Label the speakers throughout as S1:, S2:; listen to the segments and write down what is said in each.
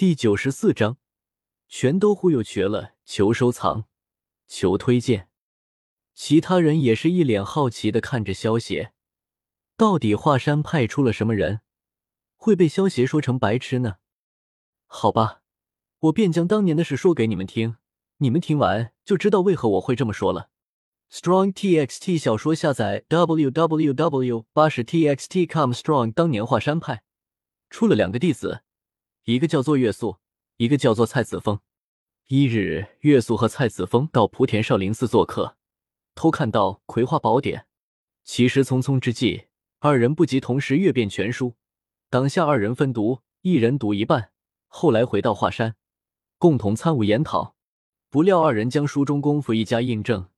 S1: 第九十四章，全都忽悠瘸了。求收藏，求推荐。其他人也是一脸好奇的看着萧协，到底华山派出了什么人，会被萧协说成白痴呢？好吧，我便将当年的事说给你们听，你们听完就知道为何我会这么说了。Strong TXT 小说下载 www 八十 TXT com Strong 当年华山派出了两个弟子，一个叫做月素，一个叫做蔡子峰。一日，月素和蔡子峰到莆田少林寺做客，偷看到《葵花宝典》。其实匆匆之际，二人不及同时阅遍全书。当下二人分读，一人读一半。后来回到华山，共同参悟研讨。不料二人将书中功夫一加印证。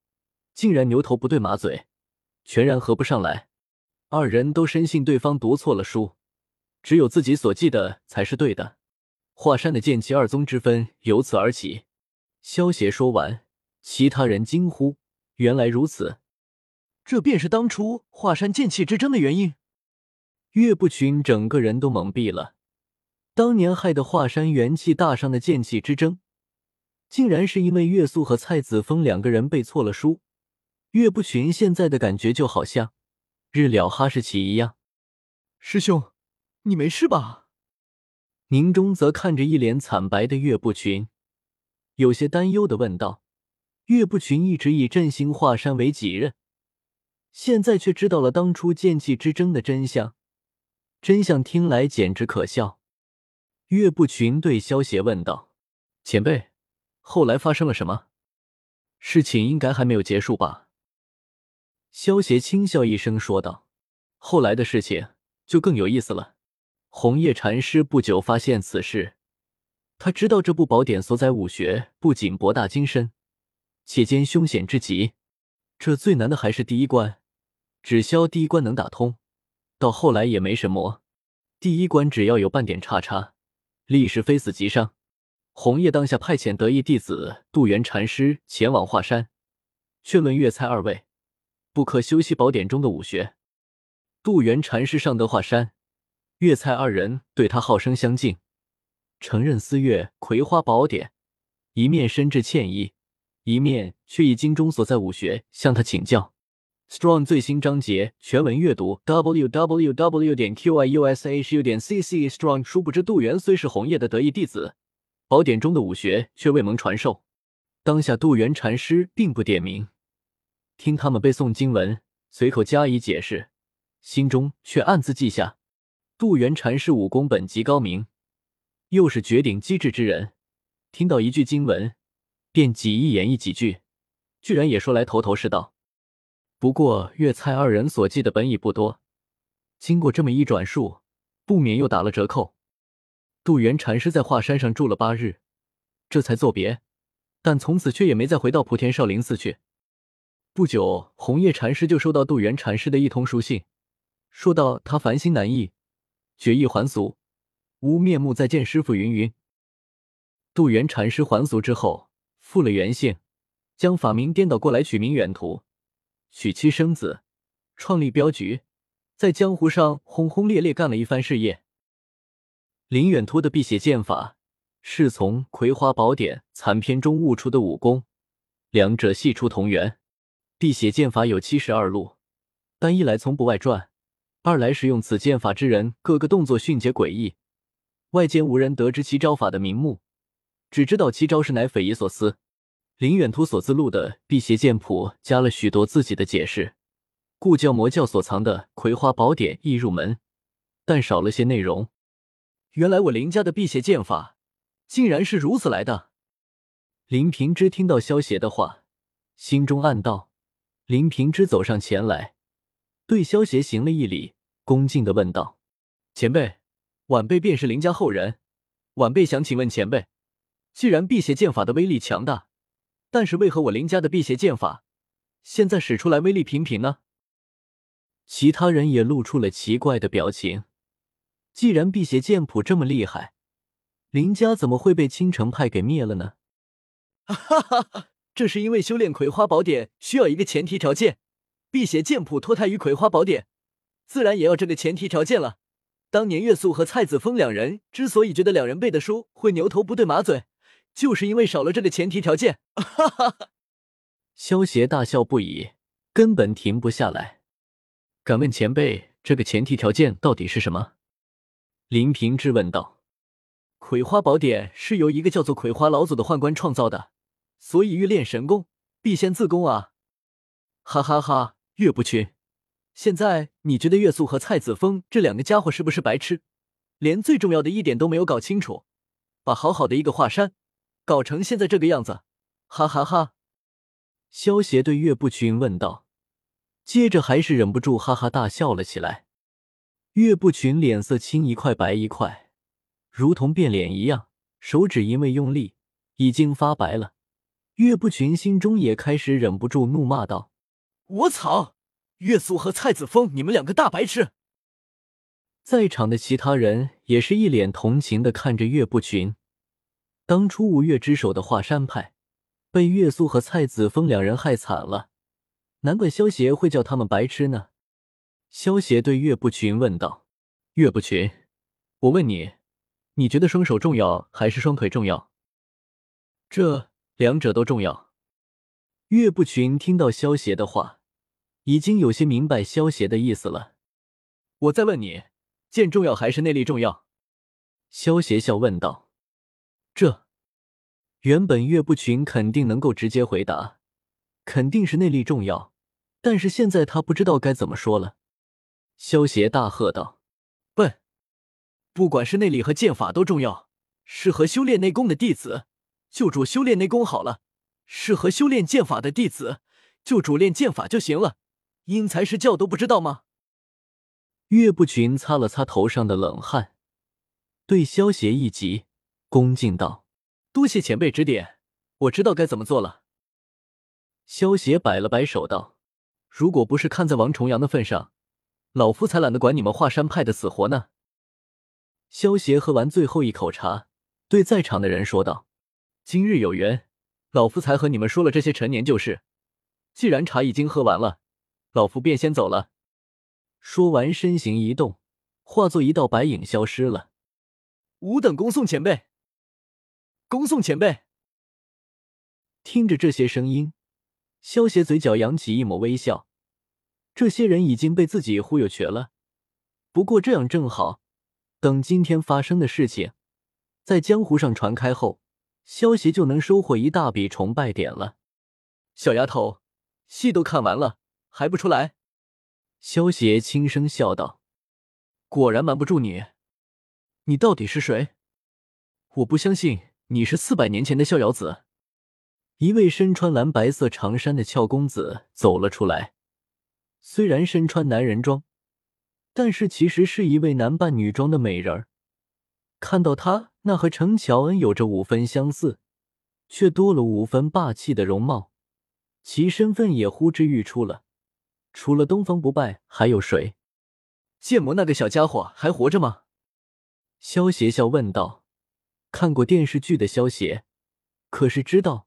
S1: 竟然牛头不对马嘴，全然合不上来。二人都深信对方读错了书，只有自己所记的才是对的。华山的剑气二宗之分由此而起。萧邪说完，其他人惊呼：“原来如此！这便是当初华山剑气之争的原因。”岳不群整个人都懵逼了。当年害得华山元气大伤的剑气之争，竟然是因为岳素和蔡子峰两个人背错了书。岳不群现在的感觉就好像日了哈士奇一样。
S2: 师兄，你没事吧？
S1: 宁中则看着一脸惨白的岳不群，有些担忧的问道：“岳不群一直以振兴华山为己任，现在却知道了当初剑气之争的真相，真相听来简直可笑。”岳不群对萧协问道：“前辈，后来发生了什么？事情应该还没有结束吧？”萧邪轻笑一声说道：“后来的事情就更有意思了。红叶禅师不久发现此事，他知道这部宝典所载武学不仅博大精深，且兼凶险之极。这最难的还是第一关，只消第一关能打通，到后来也没什么。第一关只要有半点差差，立时非死即伤。红叶当下派遣得意弟子杜元禅师前往华山，劝论岳菜二位。”不可修习宝典中的武学。杜元禅师上得华山，岳蔡二人对他好生相敬，承认私阅《葵花宝典》，一面深致歉意，一面却以经中所在武学向他请教。Strong 最新章节全文阅读：www 点 qiushu 点 cc。Strong 殊不知杜元虽是红叶的得意弟子，宝典中的武学却未蒙传授。当下杜元禅师并不点名。听他们背诵经文，随口加以解释，心中却暗自记下：杜元禅师武功本极高明，又是绝顶机智之人。听到一句经文，便几意演绎几句，居然也说来头头是道。不过粤菜二人所记的本已不多，经过这么一转述，不免又打了折扣。杜元禅师在华山上住了八日，这才作别，但从此却也没再回到莆田少林寺去。不久，红叶禅师就收到杜元禅师的一通书信，说道他烦心难抑，决意还俗，无面目再见师傅。云云。杜元禅师还俗之后，复了原姓，将法名颠倒过来，取名远图，娶妻生子，创立镖局，在江湖上轰轰烈烈干了一番事业。林远图的辟邪剑法是从《葵花宝典》残篇中悟出的武功，两者系出同源。辟邪剑法有七十二路，但一来从不外传，二来使用此剑法之人各个动作迅捷诡异，外间无人得知其招法的名目，只知道其招式乃匪夷所思。林远图所自录的辟邪剑谱加了许多自己的解释，故教魔教所藏的《葵花宝典》易入门，但少了些内容。原来我林家的辟邪剑法，竟然是如此来的。林平之听到萧邪的话，心中暗道。林平之走上前来，对萧邪行了一礼，恭敬的问道：“前辈，晚辈便是林家后人，晚辈想请问前辈，既然辟邪剑法的威力强大，但是为何我林家的辟邪剑法现在使出来威力平平呢？”其他人也露出了奇怪的表情。既然辟邪剑谱这么厉害，林家怎么会被青城派给灭了呢？哈哈哈！这是因为修炼葵花宝典需要一个前提条件，辟邪剑谱脱胎于葵花宝典，自然也要这个前提条件了。
S2: 当年岳素和蔡子峰两人之所以觉得两人背的书会牛头不对马嘴，就是因为少了这个前提条件。哈哈哈！
S1: 萧协大笑不已，根本停不下来。敢问前辈，这个前提条件到底是什么？林平质问道。
S2: 葵花宝典是由一个叫做葵花老祖的宦官创造的，所以欲练神功，必先自宫啊！哈哈哈，岳不群，现在你觉得岳素和蔡子峰这两个家伙是不是白痴？连最重要的一点都没有搞清楚，把好好的一个华山搞成现在这个样子！哈哈哈！
S1: 萧协对岳不群问道，接着还是忍不住哈哈大笑了起来。岳不群脸色青一块白一块。如同变脸一样，手指因为用力已经发白了。岳不群心中也开始忍不住怒骂道：“
S2: 我操！岳素和蔡子峰，你们两个大白痴！”
S1: 在场的其他人也是一脸同情的看着岳不群。当初吴越之首的华山派被岳素和蔡子峰两人害惨了，难怪萧协会叫他们白痴呢。萧协对岳不群问道：“岳不群，我问你。”你觉得双手重要还是双腿重要？
S2: 这两者都重要。
S1: 岳不群听到萧邪的话，已经有些明白萧邪的意思了。
S2: 我再问你，剑重要还是内力重要？
S1: 萧邪笑问道。这原本岳不群肯定能够直接回答，肯定是内力重要，但是现在他不知道该怎么说了。萧邪大喝道。
S2: 笨不管是内力和剑法都重要，适合修炼内功的弟子就主修炼内功好了；适合修炼剑法的弟子就主练剑法就行了。因材施教都不知道吗？
S1: 岳不群擦了擦头上的冷汗，对萧协一急，恭敬道：“
S2: 多谢前辈指点，我知道该怎么做了。”
S1: 萧协摆了摆手道：“如果不是看在王重阳的份上，老夫才懒得管你们华山派的死活呢。”萧协喝完最后一口茶，对在场的人说道：“
S2: 今日有缘，老夫才和你们说了这些陈年旧事。既然茶已经喝完了，老夫便先走了。”
S1: 说完，身形一动，化作一道白影消失了。
S2: 吾等恭送前辈，恭送前辈。
S1: 听着这些声音，萧协嘴角扬起一抹微笑。这些人已经被自己忽悠瘸了，不过这样正好。等今天发生的事情在江湖上传开后，萧协就能收获一大笔崇拜点了。
S2: 小丫头，戏都看完了还不出来？
S1: 萧协轻声笑道：“
S2: 果然瞒不住你，你到底是谁？我不相信你是四百年前的逍遥子。”
S1: 一位身穿蓝白色长衫的俏公子走了出来，虽然身穿男人装。但是其实是一位男扮女装的美人儿。看到他那和程乔恩有着五分相似，却多了五分霸气的容貌，其身份也呼之欲出了。除了东方不败，还有谁？
S2: 剑魔那个小家伙还活着吗？
S1: 萧邪笑问道。看过电视剧的萧邪，可是知道，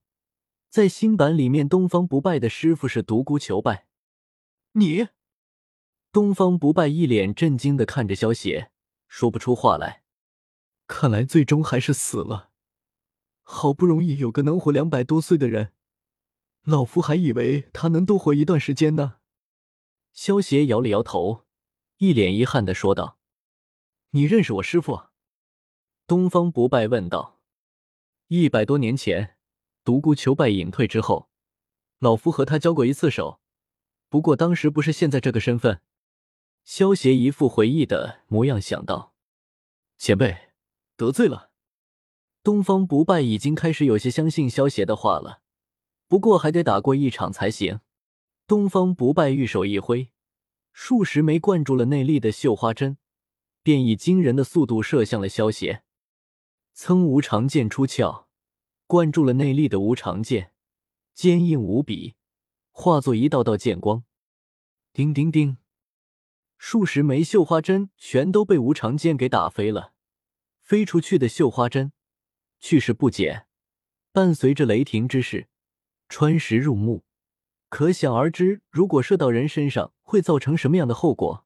S1: 在新版里面，东方不败的师傅是独孤求败。
S2: 你？
S1: 东方不败一脸震惊的看着萧邪，说不出话来。
S2: 看来最终还是死了。好不容易有个能活两百多岁的人，老夫还以为他能多活一段时间呢。
S1: 萧邪摇了摇头，一脸遗憾的说道：“
S2: 你认识我师傅？”
S1: 东方不败问道。一百多年前，独孤求败隐退之后，老夫和他交过一次手，不过当时不是现在这个身份。萧协一副回忆的模样，想到：“
S2: 前辈得罪了。”
S1: 东方不败已经开始有些相信萧协的话了，不过还得打过一场才行。东方不败玉手一挥，数十枚灌注了内力的绣花针，便以惊人的速度射向了萧邪。噌，无常剑出鞘，灌注了内力的无常剑，坚硬无比，化作一道道剑光。叮叮叮。数十枚绣花针全都被无常剑给打飞了，飞出去的绣花针去势不减，伴随着雷霆之势，穿石入目，可想而知，如果射到人身上会造成什么样的后果。